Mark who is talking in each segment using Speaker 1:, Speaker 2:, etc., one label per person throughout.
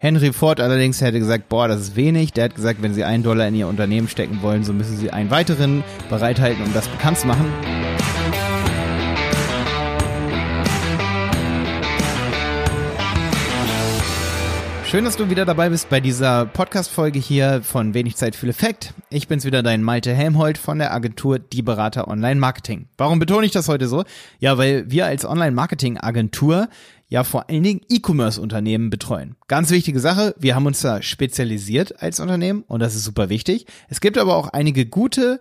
Speaker 1: Henry Ford allerdings hätte gesagt, boah, das ist wenig. Der hat gesagt, wenn Sie einen Dollar in Ihr Unternehmen stecken wollen, so müssen Sie einen weiteren bereithalten, um das bekannt zu machen. Schön, dass du wieder dabei bist bei dieser Podcast-Folge hier von Wenig Zeit, viel Effekt. Ich bin's wieder, dein Malte Helmholt von der Agentur Die Berater Online Marketing. Warum betone ich das heute so? Ja, weil wir als Online-Marketing-Agentur ja vor allen Dingen E-Commerce-Unternehmen betreuen. Ganz wichtige Sache, wir haben uns da spezialisiert als Unternehmen und das ist super wichtig. Es gibt aber auch einige gute,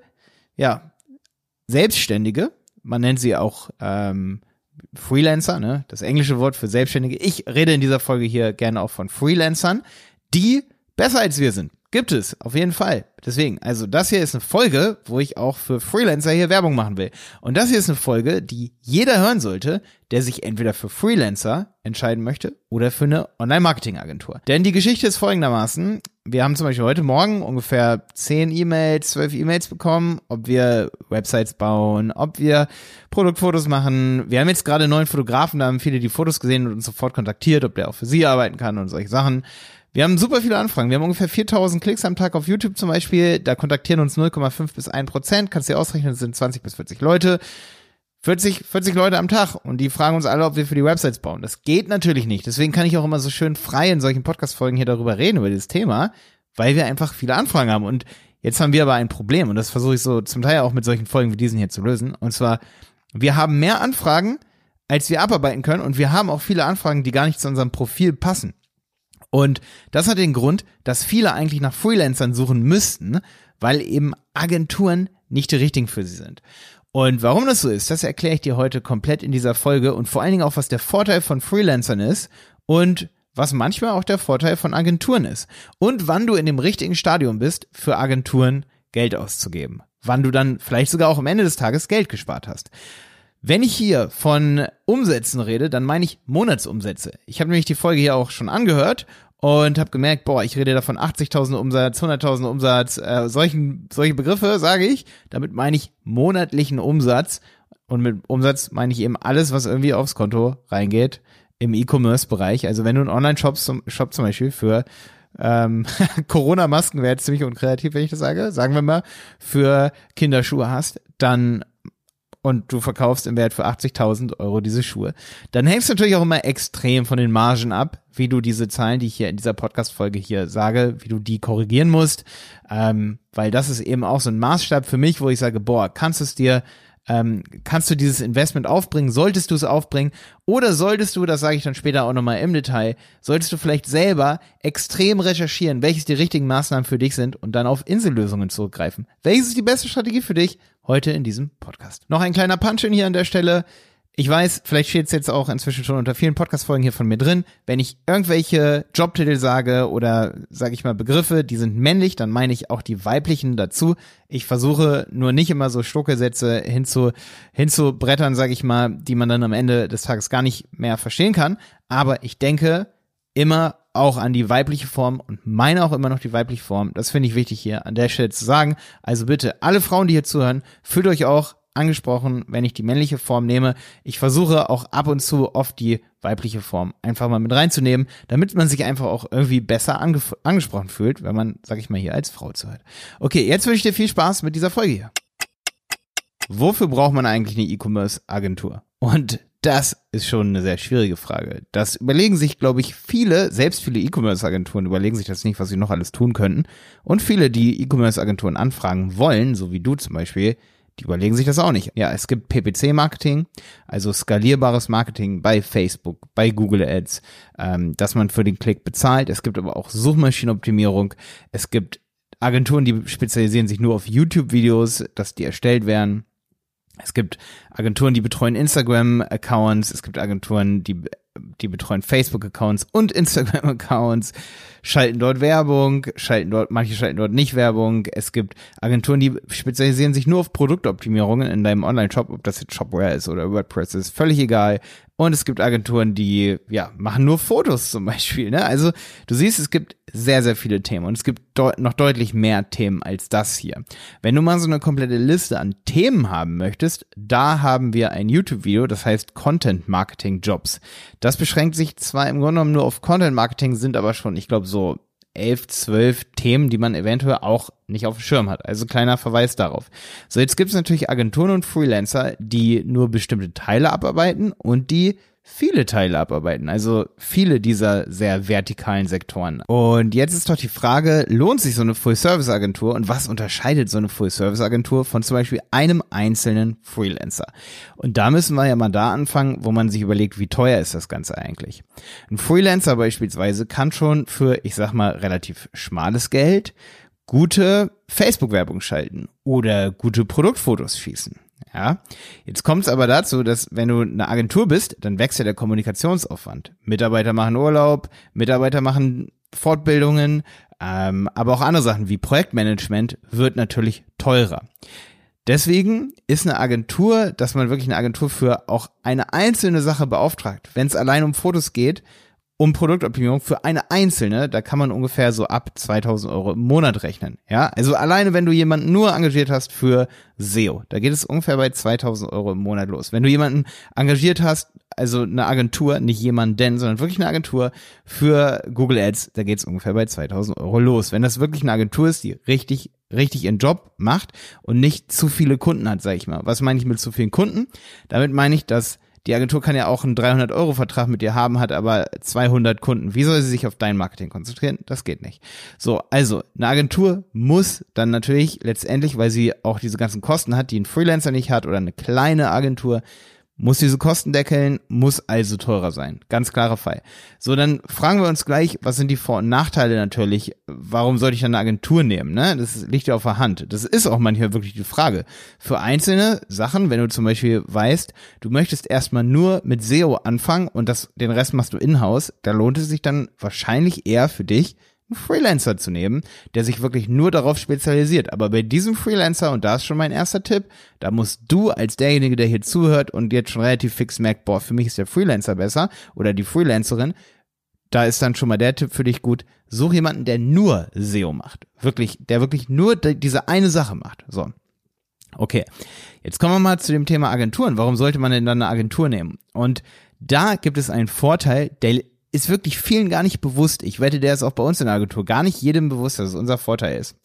Speaker 1: ja, Selbstständige, man nennt sie auch ähm, Freelancer, ne? das englische Wort für Selbstständige. Ich rede in dieser Folge hier gerne auch von Freelancern, die besser als wir sind. Gibt es, auf jeden Fall. Deswegen, also das hier ist eine Folge, wo ich auch für Freelancer hier Werbung machen will. Und das hier ist eine Folge, die jeder hören sollte, der sich entweder für Freelancer entscheiden möchte oder für eine Online-Marketing-Agentur. Denn die Geschichte ist folgendermaßen. Wir haben zum Beispiel heute Morgen ungefähr 10 E-Mails, 12 E-Mails bekommen, ob wir Websites bauen, ob wir Produktfotos machen. Wir haben jetzt gerade einen neuen Fotografen, da haben viele die Fotos gesehen und uns sofort kontaktiert, ob der auch für sie arbeiten kann und solche Sachen. Wir haben super viele Anfragen. Wir haben ungefähr 4000 Klicks am Tag auf YouTube zum Beispiel. Da kontaktieren uns 0,5 bis 1 Prozent. Kannst du dir ausrechnen, das sind 20 bis 40 Leute. 40, 40 Leute am Tag und die fragen uns alle, ob wir für die Websites bauen. Das geht natürlich nicht. Deswegen kann ich auch immer so schön frei in solchen Podcast-Folgen hier darüber reden, über dieses Thema, weil wir einfach viele Anfragen haben. Und jetzt haben wir aber ein Problem und das versuche ich so zum Teil auch mit solchen Folgen wie diesen hier zu lösen. Und zwar, wir haben mehr Anfragen, als wir abarbeiten können und wir haben auch viele Anfragen, die gar nicht zu unserem Profil passen. Und das hat den Grund, dass viele eigentlich nach Freelancern suchen müssten, weil eben Agenturen nicht die richtigen für sie sind. Und warum das so ist, das erkläre ich dir heute komplett in dieser Folge und vor allen Dingen auch, was der Vorteil von Freelancern ist und was manchmal auch der Vorteil von Agenturen ist. Und wann du in dem richtigen Stadium bist, für Agenturen Geld auszugeben. Wann du dann vielleicht sogar auch am Ende des Tages Geld gespart hast. Wenn ich hier von Umsätzen rede, dann meine ich Monatsumsätze. Ich habe nämlich die Folge hier auch schon angehört und habe gemerkt, boah, ich rede da von 80.000 Umsatz, 100.000 Umsatz, äh, solchen, solche Begriffe sage ich. Damit meine ich monatlichen Umsatz. Und mit Umsatz meine ich eben alles, was irgendwie aufs Konto reingeht im E-Commerce-Bereich. Also wenn du einen Online-Shop zum, Shop zum Beispiel für ähm, Corona-Masken wäre jetzt ziemlich unkreativ, wenn ich das sage, sagen wir mal, für Kinderschuhe hast, dann und du verkaufst im Wert für 80.000 Euro diese Schuhe, dann hängst du natürlich auch immer extrem von den Margen ab, wie du diese Zahlen, die ich hier in dieser Podcast-Folge hier sage, wie du die korrigieren musst, ähm, weil das ist eben auch so ein Maßstab für mich, wo ich sage, boah, kannst du es dir ähm, kannst du dieses Investment aufbringen? Solltest du es aufbringen? Oder solltest du, das sage ich dann später auch nochmal im Detail, solltest du vielleicht selber extrem recherchieren, welches die richtigen Maßnahmen für dich sind und dann auf Insellösungen zurückgreifen? Welches ist die beste Strategie für dich? Heute in diesem Podcast. Noch ein kleiner Punch-in hier an der Stelle. Ich weiß, vielleicht steht es jetzt auch inzwischen schon unter vielen Podcast-Folgen hier von mir drin. Wenn ich irgendwelche Jobtitel sage oder sage ich mal Begriffe, die sind männlich, dann meine ich auch die weiblichen dazu. Ich versuche nur nicht immer so Stuckesätze hinzu, hinzubrettern, sage ich mal, die man dann am Ende des Tages gar nicht mehr verstehen kann. Aber ich denke immer auch an die weibliche Form und meine auch immer noch die weibliche Form. Das finde ich wichtig hier an der Stelle zu sagen. Also bitte, alle Frauen, die hier zuhören, fühlt euch auch angesprochen, wenn ich die männliche Form nehme. Ich versuche auch ab und zu oft die weibliche Form einfach mal mit reinzunehmen, damit man sich einfach auch irgendwie besser ange angesprochen fühlt, wenn man, sag ich mal, hier als Frau zuhört. Okay, jetzt wünsche ich dir viel Spaß mit dieser Folge hier. Wofür braucht man eigentlich eine E-Commerce-Agentur? Und das ist schon eine sehr schwierige Frage. Das überlegen sich, glaube ich, viele, selbst viele E-Commerce-Agenturen überlegen sich das nicht, was sie noch alles tun könnten. Und viele, die E-Commerce-Agenturen anfragen wollen, so wie du zum Beispiel, die überlegen sich das auch nicht. Ja, es gibt PPC-Marketing, also skalierbares Marketing bei Facebook, bei Google Ads, ähm, dass man für den Klick bezahlt. Es gibt aber auch Suchmaschinenoptimierung. Es gibt Agenturen, die spezialisieren sich nur auf YouTube-Videos, dass die erstellt werden. Es gibt Agenturen, die betreuen Instagram-Accounts. Es gibt Agenturen, die die betreuen Facebook-Accounts und Instagram-Accounts, schalten dort Werbung, schalten dort, manche schalten dort nicht Werbung. Es gibt Agenturen, die spezialisieren sich nur auf Produktoptimierungen in deinem Online-Shop, ob das jetzt Shopware ist oder WordPress ist, völlig egal. und es gibt Agenturen, die ja machen nur Fotos zum Beispiel. Ne? Also du siehst, es gibt sehr, sehr viele Themen und es gibt deut noch deutlich mehr Themen als das hier. Wenn du mal so eine komplette Liste an Themen haben möchtest, da haben wir ein YouTube-Video, das heißt Content Marketing Jobs. Das beschränkt sich zwar im Grunde genommen nur auf Content Marketing, sind aber schon, ich glaube, so elf, zwölf Themen, die man eventuell auch nicht auf dem Schirm hat. Also kleiner Verweis darauf. So, jetzt gibt es natürlich Agenturen und Freelancer, die nur bestimmte Teile abarbeiten und die viele Teile abarbeiten, also viele dieser sehr vertikalen Sektoren. Und jetzt ist doch die Frage, lohnt sich so eine Full-Service-Agentur und was unterscheidet so eine Full-Service-Agentur von zum Beispiel einem einzelnen Freelancer? Und da müssen wir ja mal da anfangen, wo man sich überlegt, wie teuer ist das Ganze eigentlich. Ein Freelancer beispielsweise kann schon für, ich sag mal, relativ schmales Geld gute Facebook-Werbung schalten oder gute Produktfotos schießen. Ja, jetzt kommt es aber dazu, dass wenn du eine Agentur bist, dann wächst ja der Kommunikationsaufwand. Mitarbeiter machen Urlaub, Mitarbeiter machen Fortbildungen, ähm, aber auch andere Sachen wie Projektmanagement wird natürlich teurer. Deswegen ist eine Agentur, dass man wirklich eine Agentur für auch eine einzelne Sache beauftragt, wenn es allein um Fotos geht, um Produktoptimierung für eine einzelne, da kann man ungefähr so ab 2000 Euro im Monat rechnen. Ja, also alleine, wenn du jemanden nur engagiert hast für SEO, da geht es ungefähr bei 2000 Euro im Monat los. Wenn du jemanden engagiert hast, also eine Agentur, nicht jemanden, sondern wirklich eine Agentur für Google Ads, da geht es ungefähr bei 2000 Euro los. Wenn das wirklich eine Agentur ist, die richtig richtig ihren Job macht und nicht zu viele Kunden hat, sage ich mal. Was meine ich mit zu vielen Kunden? Damit meine ich, dass die Agentur kann ja auch einen 300-Euro-Vertrag mit dir haben, hat aber 200 Kunden. Wie soll sie sich auf dein Marketing konzentrieren? Das geht nicht. So, also eine Agentur muss dann natürlich letztendlich, weil sie auch diese ganzen Kosten hat, die ein Freelancer nicht hat oder eine kleine Agentur, muss diese Kosten deckeln, muss also teurer sein. Ganz klarer Fall. So, dann fragen wir uns gleich, was sind die Vor- und Nachteile natürlich? Warum sollte ich dann eine Agentur nehmen? Ne? Das liegt ja auf der Hand. Das ist auch manchmal wirklich die Frage. Für einzelne Sachen, wenn du zum Beispiel weißt, du möchtest erstmal nur mit SEO anfangen und das, den Rest machst du in-house, da lohnt es sich dann wahrscheinlich eher für dich, einen Freelancer zu nehmen, der sich wirklich nur darauf spezialisiert. Aber bei diesem Freelancer, und da ist schon mein erster Tipp, da musst du als derjenige, der hier zuhört und jetzt schon relativ fix merkt, boah, für mich ist der Freelancer besser oder die Freelancerin, da ist dann schon mal der Tipp für dich gut. Such jemanden, der nur SEO macht. Wirklich, der wirklich nur diese eine Sache macht. So. Okay. Jetzt kommen wir mal zu dem Thema Agenturen. Warum sollte man denn dann eine Agentur nehmen? Und da gibt es einen Vorteil, der ist wirklich vielen gar nicht bewusst. Ich wette, der ist auch bei uns in der Agentur gar nicht jedem bewusst, dass es unser Vorteil ist.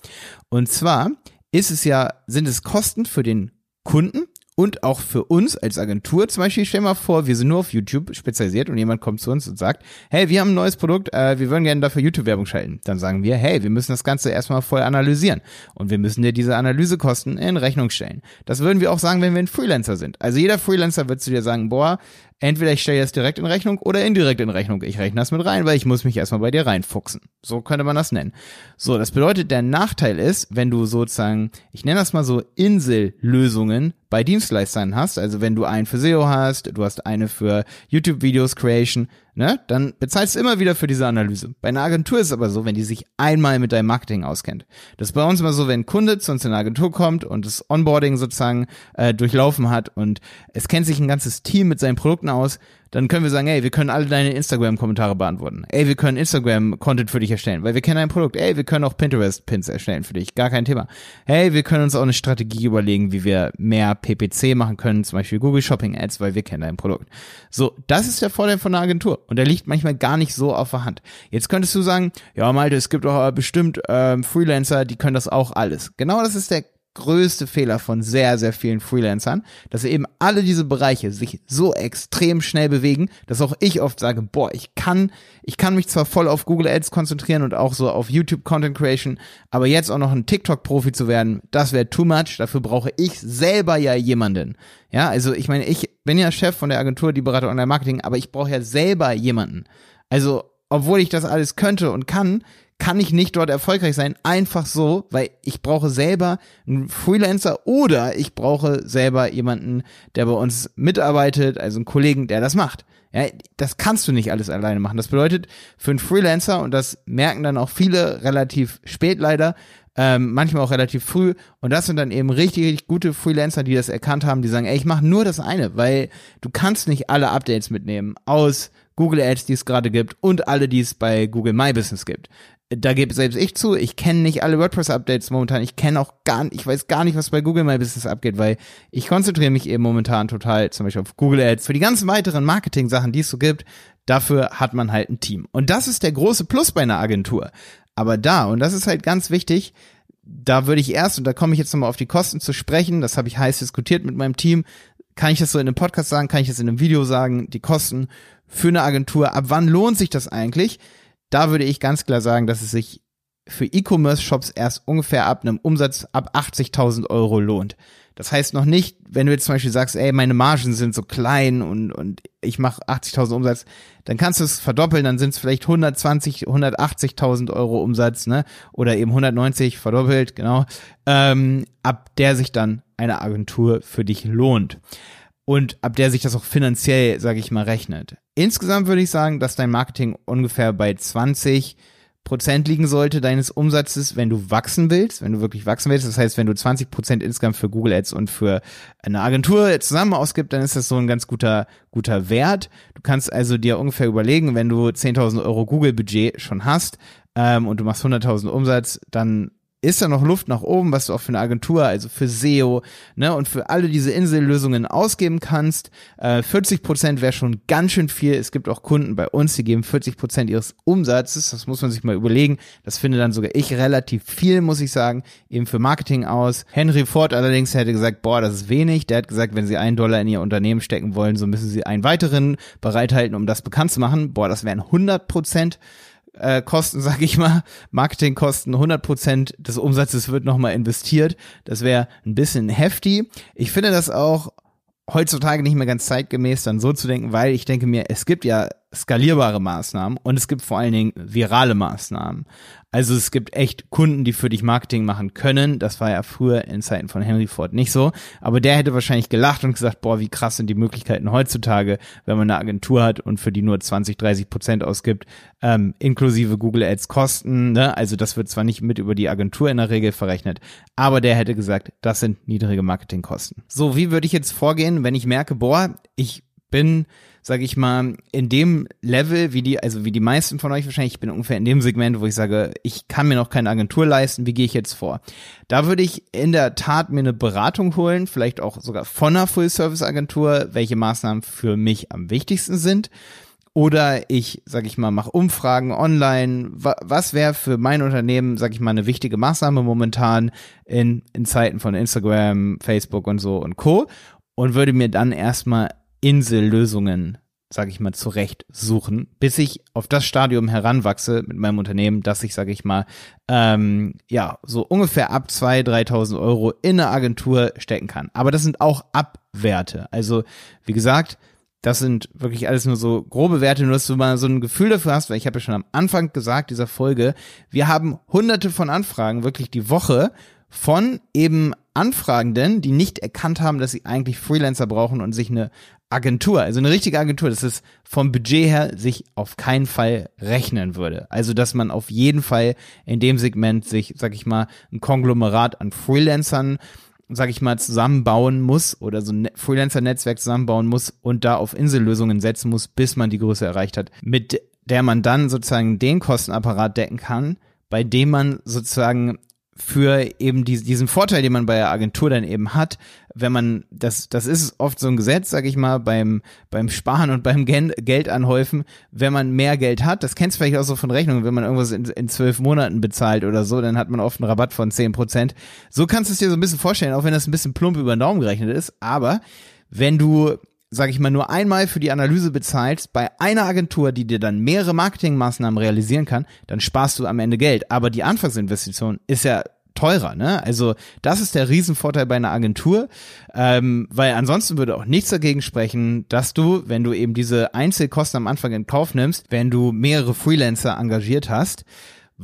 Speaker 1: Und zwar ist es ja, sind es Kosten für den Kunden und auch für uns als Agentur. Zum Beispiel, stell mal vor, wir sind nur auf YouTube spezialisiert und jemand kommt zu uns und sagt, hey, wir haben ein neues Produkt, äh, wir würden gerne dafür YouTube-Werbung schalten. Dann sagen wir, hey, wir müssen das Ganze erstmal voll analysieren und wir müssen dir diese Analysekosten in Rechnung stellen. Das würden wir auch sagen, wenn wir ein Freelancer sind. Also jeder Freelancer wird zu dir sagen, boah, entweder ich stelle das direkt in Rechnung oder indirekt in Rechnung. Ich rechne das mit rein, weil ich muss mich erstmal bei dir reinfuchsen. So könnte man das nennen. So, das bedeutet, der Nachteil ist, wenn du sozusagen, ich nenne das mal so Insellösungen bei Dienstleistern hast, also wenn du einen für SEO hast, du hast eine für YouTube-Videos Creation, ne, dann bezahlst du immer wieder für diese Analyse. Bei einer Agentur ist es aber so, wenn die sich einmal mit deinem Marketing auskennt. Das ist bei uns immer so, wenn ein Kunde zu uns in eine Agentur kommt und das Onboarding sozusagen äh, durchlaufen hat und es kennt sich ein ganzes Team mit seinen Produkten aus, dann können wir sagen, ey, wir können alle deine Instagram-Kommentare beantworten. Ey, wir können Instagram-Content für dich erstellen, weil wir kennen dein Produkt. Ey, wir können auch Pinterest-Pins erstellen für dich, gar kein Thema. Hey, wir können uns auch eine Strategie überlegen, wie wir mehr PPC machen können, zum Beispiel Google Shopping Ads, weil wir kennen dein Produkt. So, das ist der Vorteil von einer Agentur und der liegt manchmal gar nicht so auf der Hand. Jetzt könntest du sagen, ja, Malte, es gibt auch bestimmt ähm, Freelancer, die können das auch alles. Genau das ist der größte Fehler von sehr, sehr vielen Freelancern, dass eben alle diese Bereiche sich so extrem schnell bewegen, dass auch ich oft sage, boah, ich kann, ich kann mich zwar voll auf Google Ads konzentrieren und auch so auf YouTube Content Creation, aber jetzt auch noch ein TikTok-Profi zu werden, das wäre too much. Dafür brauche ich selber ja jemanden. Ja, also ich meine, ich bin ja Chef von der Agentur, die Berater Online Marketing, aber ich brauche ja selber jemanden. Also, obwohl ich das alles könnte und kann, kann ich nicht dort erfolgreich sein, einfach so, weil ich brauche selber einen Freelancer oder ich brauche selber jemanden, der bei uns mitarbeitet, also einen Kollegen, der das macht. Ja, das kannst du nicht alles alleine machen. Das bedeutet für einen Freelancer, und das merken dann auch viele relativ spät leider, ähm, manchmal auch relativ früh. Und das sind dann eben richtig, richtig gute Freelancer, die das erkannt haben, die sagen, ey, ich mache nur das eine, weil du kannst nicht alle Updates mitnehmen aus Google Ads, die es gerade gibt und alle, die es bei Google My Business gibt. Da gebe selbst ich zu, ich kenne nicht alle WordPress-Updates momentan. Ich kenne auch gar ich weiß gar nicht, was bei Google My Business abgeht, weil ich konzentriere mich eben momentan total zum Beispiel auf Google Ads. Für die ganzen weiteren Marketing-Sachen, die es so gibt, dafür hat man halt ein Team. Und das ist der große Plus bei einer Agentur. Aber da, und das ist halt ganz wichtig, da würde ich erst, und da komme ich jetzt nochmal auf die Kosten zu sprechen, das habe ich heiß diskutiert mit meinem Team, kann ich das so in einem Podcast sagen, kann ich das in einem Video sagen, die Kosten für eine Agentur, ab wann lohnt sich das eigentlich? Da würde ich ganz klar sagen, dass es sich für E-Commerce-Shops erst ungefähr ab einem Umsatz ab 80.000 Euro lohnt. Das heißt noch nicht, wenn du jetzt zum Beispiel sagst, ey, meine Margen sind so klein und, und ich mache 80.000 Umsatz, dann kannst du es verdoppeln, dann sind es vielleicht 120, 180.000 Euro Umsatz, ne? Oder eben 190 verdoppelt, genau. Ähm, ab der sich dann eine Agentur für dich lohnt. Und ab der sich das auch finanziell, sage ich mal, rechnet. Insgesamt würde ich sagen, dass dein Marketing ungefähr bei 20 Prozent liegen sollte deines Umsatzes, wenn du wachsen willst, wenn du wirklich wachsen willst. Das heißt, wenn du 20 Prozent insgesamt für Google Ads und für eine Agentur zusammen ausgibst, dann ist das so ein ganz guter, guter Wert. Du kannst also dir ungefähr überlegen, wenn du 10.000 Euro Google Budget schon hast, ähm, und du machst 100.000 Umsatz, dann ist da noch Luft nach oben, was du auch für eine Agentur, also für SEO, ne, und für alle diese Insellösungen ausgeben kannst. Äh, 40 Prozent wäre schon ganz schön viel. Es gibt auch Kunden bei uns, die geben 40 Prozent ihres Umsatzes. Das muss man sich mal überlegen. Das finde dann sogar ich relativ viel, muss ich sagen, eben für Marketing aus. Henry Ford allerdings hätte gesagt, boah, das ist wenig. Der hat gesagt, wenn sie einen Dollar in ihr Unternehmen stecken wollen, so müssen sie einen weiteren bereithalten, um das bekannt zu machen. Boah, das wären 100 Prozent äh, Kosten, sag ich mal, Marketingkosten, 100% des Umsatzes wird nochmal investiert. Das wäre ein bisschen heftig. Ich finde das auch heutzutage nicht mehr ganz zeitgemäß, dann so zu denken, weil ich denke mir, es gibt ja skalierbare Maßnahmen und es gibt vor allen Dingen virale Maßnahmen. Also es gibt echt Kunden, die für dich Marketing machen können. Das war ja früher in Zeiten von Henry Ford nicht so. Aber der hätte wahrscheinlich gelacht und gesagt, boah, wie krass sind die Möglichkeiten heutzutage, wenn man eine Agentur hat und für die nur 20, 30 Prozent ausgibt, ähm, inklusive Google Ads Kosten. Ne? Also das wird zwar nicht mit über die Agentur in der Regel verrechnet, aber der hätte gesagt, das sind niedrige Marketingkosten. So, wie würde ich jetzt vorgehen, wenn ich merke, boah, ich bin sage ich mal, in dem Level, wie die, also wie die meisten von euch wahrscheinlich, ich bin ungefähr in dem Segment, wo ich sage, ich kann mir noch keine Agentur leisten, wie gehe ich jetzt vor? Da würde ich in der Tat mir eine Beratung holen, vielleicht auch sogar von einer Full-Service-Agentur, welche Maßnahmen für mich am wichtigsten sind. Oder ich, sag ich mal, mache Umfragen online. Was wäre für mein Unternehmen, sag ich mal, eine wichtige Maßnahme momentan in, in Zeiten von Instagram, Facebook und so und Co. Und würde mir dann erstmal Insellösungen, sage ich mal, zurecht suchen, bis ich auf das Stadium heranwachse mit meinem Unternehmen, dass ich, sage ich mal, ähm, ja, so ungefähr ab 2.000, 3.000 Euro in eine Agentur stecken kann. Aber das sind auch Abwerte. Also, wie gesagt, das sind wirklich alles nur so grobe Werte, nur dass du mal so ein Gefühl dafür hast, weil ich habe ja schon am Anfang gesagt dieser Folge, wir haben hunderte von Anfragen wirklich die Woche von eben Anfragenden, die nicht erkannt haben, dass sie eigentlich Freelancer brauchen und sich eine Agentur, also eine richtige Agentur, dass es vom Budget her sich auf keinen Fall rechnen würde. Also, dass man auf jeden Fall in dem Segment sich, sag ich mal, ein Konglomerat an Freelancern, sag ich mal, zusammenbauen muss oder so ein Freelancer-Netzwerk zusammenbauen muss und da auf Insellösungen setzen muss, bis man die Größe erreicht hat, mit der man dann sozusagen den Kostenapparat decken kann, bei dem man sozusagen für eben die, diesen Vorteil, den man bei der Agentur dann eben hat, wenn man, das, das ist oft so ein Gesetz, sag ich mal, beim, beim Sparen und beim Gen Geld anhäufen, wenn man mehr Geld hat, das kennst du vielleicht auch so von Rechnungen, wenn man irgendwas in, in zwölf Monaten bezahlt oder so, dann hat man oft einen Rabatt von zehn Prozent. So kannst du es dir so ein bisschen vorstellen, auch wenn das ein bisschen plump über den Daumen gerechnet ist, aber wenn du sag ich mal, nur einmal für die Analyse bezahlst bei einer Agentur, die dir dann mehrere Marketingmaßnahmen realisieren kann, dann sparst du am Ende Geld. Aber die Anfangsinvestition ist ja teurer, ne? Also das ist der Riesenvorteil bei einer Agentur, ähm, weil ansonsten würde auch nichts dagegen sprechen, dass du, wenn du eben diese Einzelkosten am Anfang in Kauf nimmst, wenn du mehrere Freelancer engagiert hast,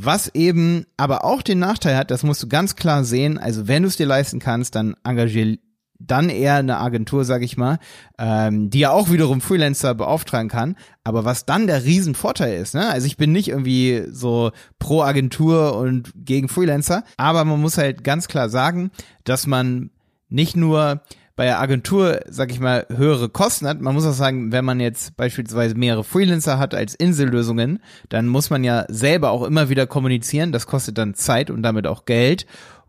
Speaker 1: Was eben aber auch den Nachteil hat, das musst du ganz klar sehen, also wenn du es dir leisten kannst, dann engagier dann eher eine Agentur, sag ich mal, ähm, die ja auch wiederum Freelancer beauftragen kann. Aber was dann der Riesenvorteil ist, ne? Also ich bin nicht irgendwie so pro Agentur und gegen Freelancer, aber man muss halt ganz klar sagen, dass man nicht nur bei der Agentur, sag ich mal, höhere Kosten hat. Man muss auch sagen, wenn man jetzt beispielsweise mehrere Freelancer hat als Insellösungen, dann muss man ja selber auch immer wieder kommunizieren. Das kostet dann Zeit und damit auch Geld.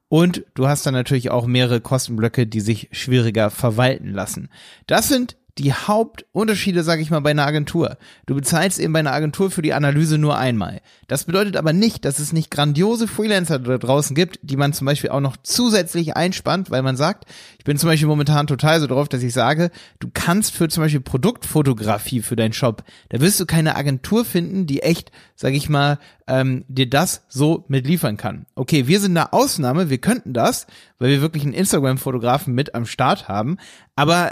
Speaker 1: Und du hast dann natürlich auch mehrere Kostenblöcke, die sich schwieriger verwalten lassen. Das sind die Hauptunterschiede, sage ich mal, bei einer Agentur. Du bezahlst eben bei einer Agentur für die Analyse nur einmal. Das bedeutet aber nicht, dass es nicht grandiose Freelancer da draußen gibt, die man zum Beispiel auch noch zusätzlich einspannt, weil man sagt, ich bin zum Beispiel momentan total so drauf, dass ich sage, du kannst für zum Beispiel Produktfotografie für deinen Shop, da wirst du keine Agentur finden, die echt, sage ich mal, ähm, dir das so mitliefern kann. Okay, wir sind eine Ausnahme, wir könnten das, weil wir wirklich einen Instagram-Fotografen mit am Start haben, aber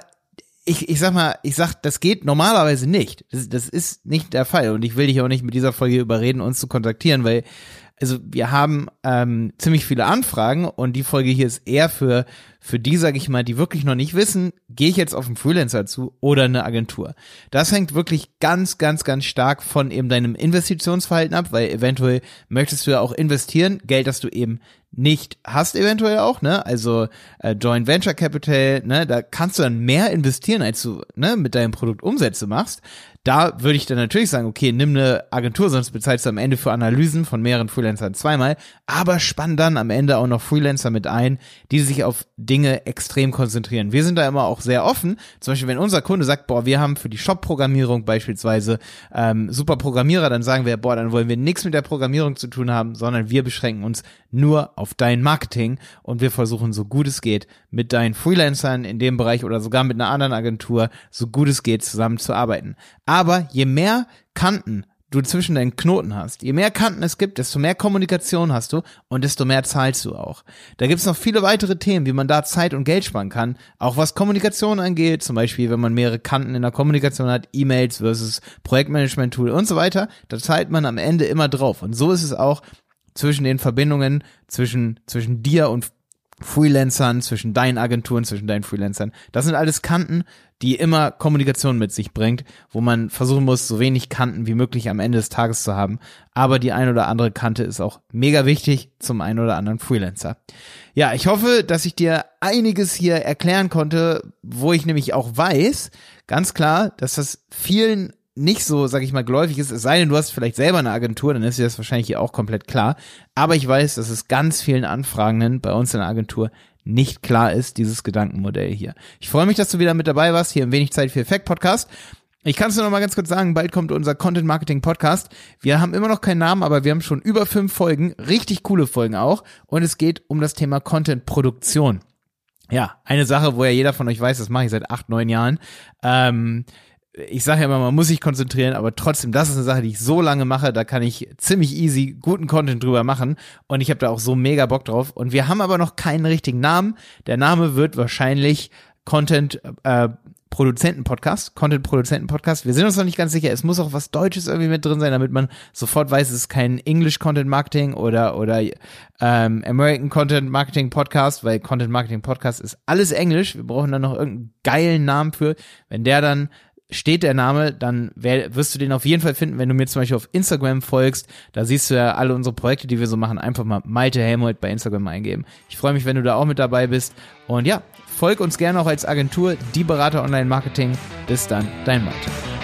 Speaker 1: ich, ich sag mal, ich sag, das geht normalerweise nicht. Das, das ist nicht der Fall. Und ich will dich auch nicht mit dieser Folge überreden, uns zu kontaktieren, weil also wir haben ähm, ziemlich viele Anfragen und die Folge hier ist eher für für die, sage ich mal, die wirklich noch nicht wissen, gehe ich jetzt auf einen Freelancer zu oder eine Agentur. Das hängt wirklich ganz, ganz, ganz stark von eben deinem Investitionsverhalten ab, weil eventuell möchtest du ja auch investieren, Geld, das du eben nicht hast eventuell auch, ne? Also äh, Joint Venture Capital, ne? Da kannst du dann mehr investieren, als du ne mit deinem Produkt Umsätze machst da würde ich dann natürlich sagen, okay, nimm eine Agentur, sonst bezahlst du am Ende für Analysen von mehreren Freelancern zweimal, aber spann dann am Ende auch noch Freelancer mit ein, die sich auf Dinge extrem konzentrieren. Wir sind da immer auch sehr offen. Zum Beispiel, wenn unser Kunde sagt, boah, wir haben für die Shop-Programmierung beispielsweise ähm, super Programmierer, dann sagen wir, boah, dann wollen wir nichts mit der Programmierung zu tun haben, sondern wir beschränken uns nur auf dein Marketing und wir versuchen so gut es geht mit deinen Freelancern in dem Bereich oder sogar mit einer anderen Agentur so gut es geht zusammenzuarbeiten. Aber je mehr Kanten du zwischen deinen Knoten hast, je mehr Kanten es gibt, desto mehr Kommunikation hast du und desto mehr zahlst du auch. Da gibt es noch viele weitere Themen, wie man da Zeit und Geld sparen kann, auch was Kommunikation angeht, zum Beispiel, wenn man mehrere Kanten in der Kommunikation hat, E-Mails versus Projektmanagement-Tool und so weiter, da zahlt man am Ende immer drauf. Und so ist es auch zwischen den Verbindungen zwischen, zwischen dir und Freelancern, zwischen deinen Agenturen, zwischen deinen Freelancern. Das sind alles Kanten, die immer Kommunikation mit sich bringt, wo man versuchen muss, so wenig Kanten wie möglich am Ende des Tages zu haben. Aber die ein oder andere Kante ist auch mega wichtig zum einen oder anderen Freelancer. Ja, ich hoffe, dass ich dir einiges hier erklären konnte, wo ich nämlich auch weiß, ganz klar, dass das vielen nicht so, sag ich mal, geläufig ist, es sei denn, du hast vielleicht selber eine Agentur, dann ist dir das wahrscheinlich hier auch komplett klar. Aber ich weiß, dass es ganz vielen Anfragenden bei uns in der Agentur nicht klar ist, dieses Gedankenmodell hier. Ich freue mich, dass du wieder mit dabei warst, hier im Wenig Zeit für Effekt Podcast. Ich kann es nur noch mal ganz kurz sagen, bald kommt unser Content Marketing Podcast. Wir haben immer noch keinen Namen, aber wir haben schon über fünf Folgen, richtig coole Folgen auch. Und es geht um das Thema Content Produktion. Ja, eine Sache, wo ja jeder von euch weiß, das mache ich seit acht, neun Jahren. Ähm, ich sage ja immer, man muss sich konzentrieren, aber trotzdem, das ist eine Sache, die ich so lange mache, da kann ich ziemlich easy guten Content drüber machen und ich habe da auch so mega Bock drauf. Und wir haben aber noch keinen richtigen Namen. Der Name wird wahrscheinlich Content äh, Produzenten-Podcast, Content-Produzenten-Podcast. Wir sind uns noch nicht ganz sicher. Es muss auch was Deutsches irgendwie mit drin sein, damit man sofort weiß, es ist kein English Content Marketing oder oder ähm, American Content Marketing Podcast, weil Content Marketing Podcast ist alles Englisch. Wir brauchen dann noch irgendeinen geilen Namen für. Wenn der dann steht der Name, dann wirst du den auf jeden Fall finden, wenn du mir zum Beispiel auf Instagram folgst. Da siehst du ja alle unsere Projekte, die wir so machen. Einfach mal Malte Helmut bei Instagram eingeben. Ich freue mich, wenn du da auch mit dabei bist. Und ja, folg uns gerne auch als Agentur, die Berater Online Marketing. Bis dann, dein Malte.